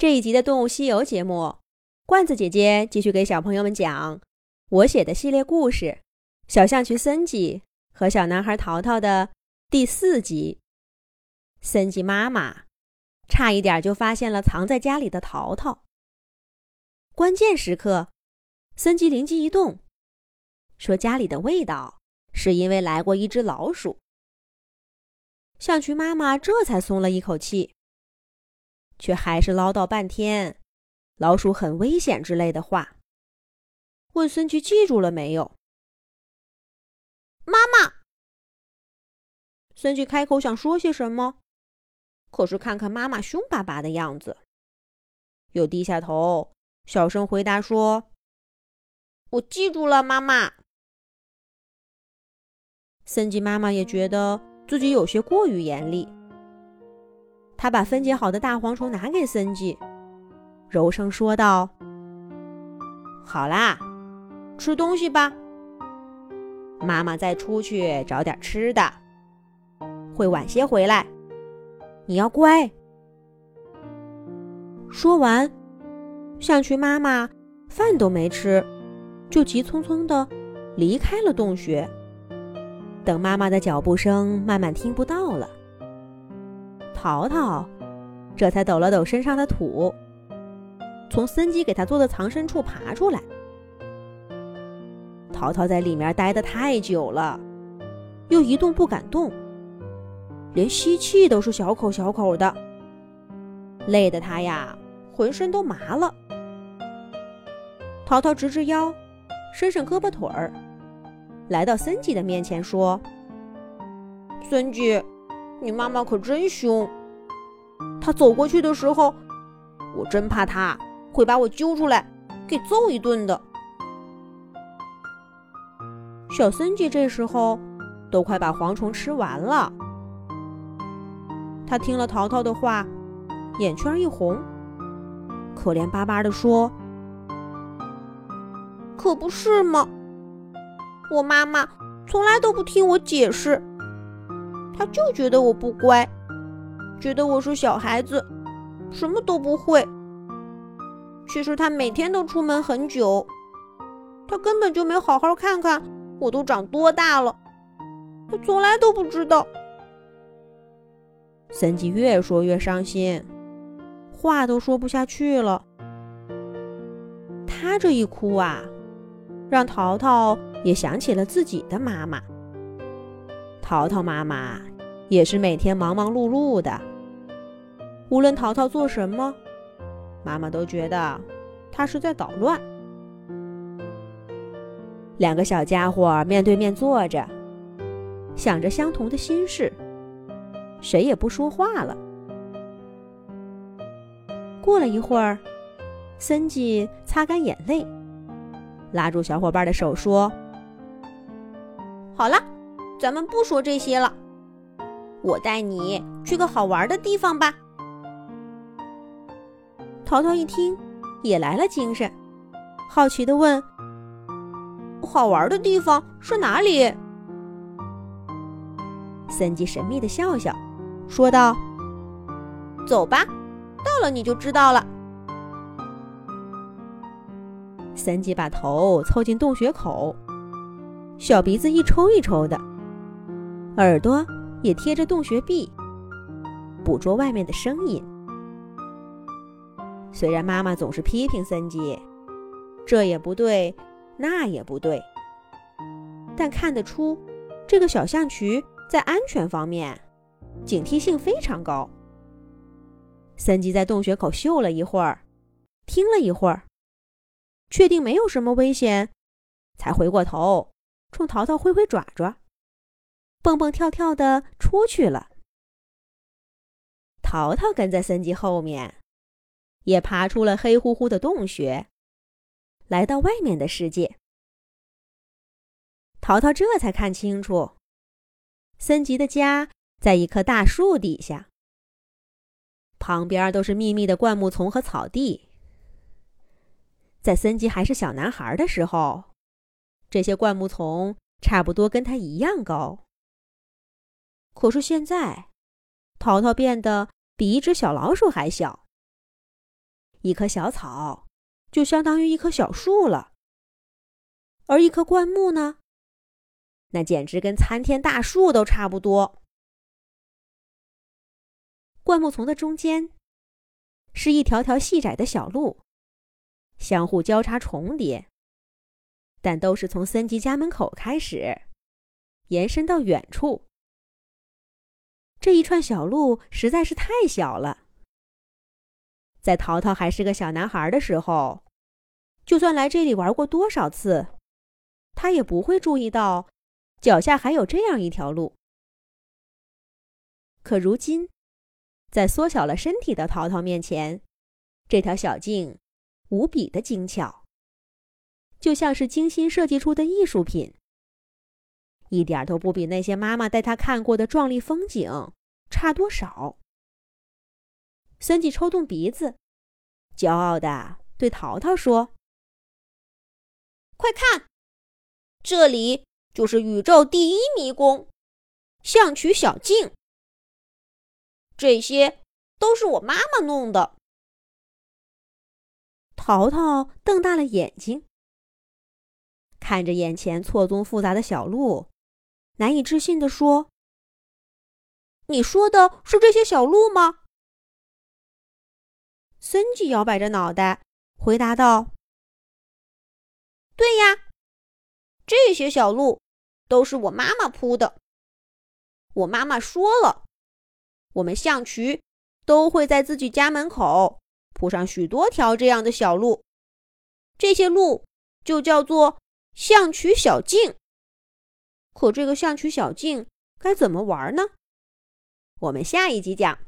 这一集的《动物西游》节目，罐子姐姐继续给小朋友们讲我写的系列故事《小象群森吉和小男孩淘淘》的第四集。森吉妈妈差一点就发现了藏在家里的淘淘。关键时刻，森吉灵机一动，说家里的味道是因为来过一只老鼠。象群妈妈这才松了一口气。却还是唠叨半天，老鼠很危险之类的话。问孙菊记住了没有？妈妈。孙菊开口想说些什么，可是看看妈妈凶巴巴的样子，又低下头，小声回答说：“我记住了，妈妈。”森吉妈妈也觉得自己有些过于严厉。他把分解好的大蝗虫拿给森吉，柔声说道：“好啦，吃东西吧。妈妈再出去找点吃的，会晚些回来。你要乖。”说完，象群妈妈饭都没吃，就急匆匆的离开了洞穴。等妈妈的脚步声慢慢听不到了。淘淘这才抖了抖身上的土，从森吉给他做的藏身处爬出来。淘淘在里面待得太久了，又一动不敢动，连吸气都是小口小口的，累得他呀浑身都麻了。淘淘直直腰，伸伸胳膊腿儿，来到森吉的面前说：“森吉。”你妈妈可真凶！她走过去的时候，我真怕她会把我揪出来给揍一顿的。小森吉这时候都快把蝗虫吃完了，他听了淘淘的话，眼圈一红，可怜巴巴的说：“可不是吗？我妈妈从来都不听我解释。”他就觉得我不乖，觉得我是小孩子，什么都不会。其实他每天都出门很久，他根本就没好好看看我都长多大了，他从来都不知道。森吉越说越伤心，话都说不下去了。他这一哭啊，让淘淘也想起了自己的妈妈。淘淘妈妈。也是每天忙忙碌碌的，无论淘淘做什么，妈妈都觉得他是在捣乱。两个小家伙面对面坐着，想着相同的心事，谁也不说话了。过了一会儿，森吉擦干眼泪，拉住小伙伴的手说：“好了，咱们不说这些了。”我带你去个好玩的地方吧。淘淘一听，也来了精神，好奇的问：“好玩的地方是哪里？”森吉神秘的笑笑，说道：“走吧，到了你就知道了。”森吉把头凑近洞穴口，小鼻子一抽一抽的，耳朵。也贴着洞穴壁，捕捉外面的声音。虽然妈妈总是批评森吉，这也不对，那也不对，但看得出，这个小象渠在安全方面警惕性非常高。森吉在洞穴口嗅了一会儿，听了一会儿，确定没有什么危险，才回过头冲淘淘挥挥爪爪。蹦蹦跳跳的出去了。淘淘跟在森吉后面，也爬出了黑乎乎的洞穴，来到外面的世界。淘淘这才看清楚，森吉的家在一棵大树底下，旁边都是密密的灌木丛和草地。在森吉还是小男孩的时候，这些灌木丛差不多跟他一样高。可是现在，淘淘变得比一只小老鼠还小。一棵小草就相当于一棵小树了，而一棵灌木呢，那简直跟参天大树都差不多。灌木丛的中间是一条条细窄的小路，相互交叉重叠，但都是从森吉家门口开始，延伸到远处。这一串小路实在是太小了。在淘淘还是个小男孩的时候，就算来这里玩过多少次，他也不会注意到脚下还有这样一条路。可如今，在缩小了身体的淘淘面前，这条小径无比的精巧，就像是精心设计出的艺术品，一点都不比那些妈妈带他看过的壮丽风景差多少。森吉抽动鼻子，骄傲的对淘淘说：“快看，这里就是宇宙第一迷宫——象曲小径。这些都是我妈妈弄的。”淘淘瞪大了眼睛，看着眼前错综复杂的小路，难以置信地说：“你说的是这些小路吗？”森吉摇摆着脑袋回答道：“对呀，这些小路都是我妈妈铺的。我妈妈说了，我们象渠都会在自己家门口铺上许多条这样的小路，这些路就叫做象渠小径。可这个象棋小径该怎么玩呢？我们下一集讲。”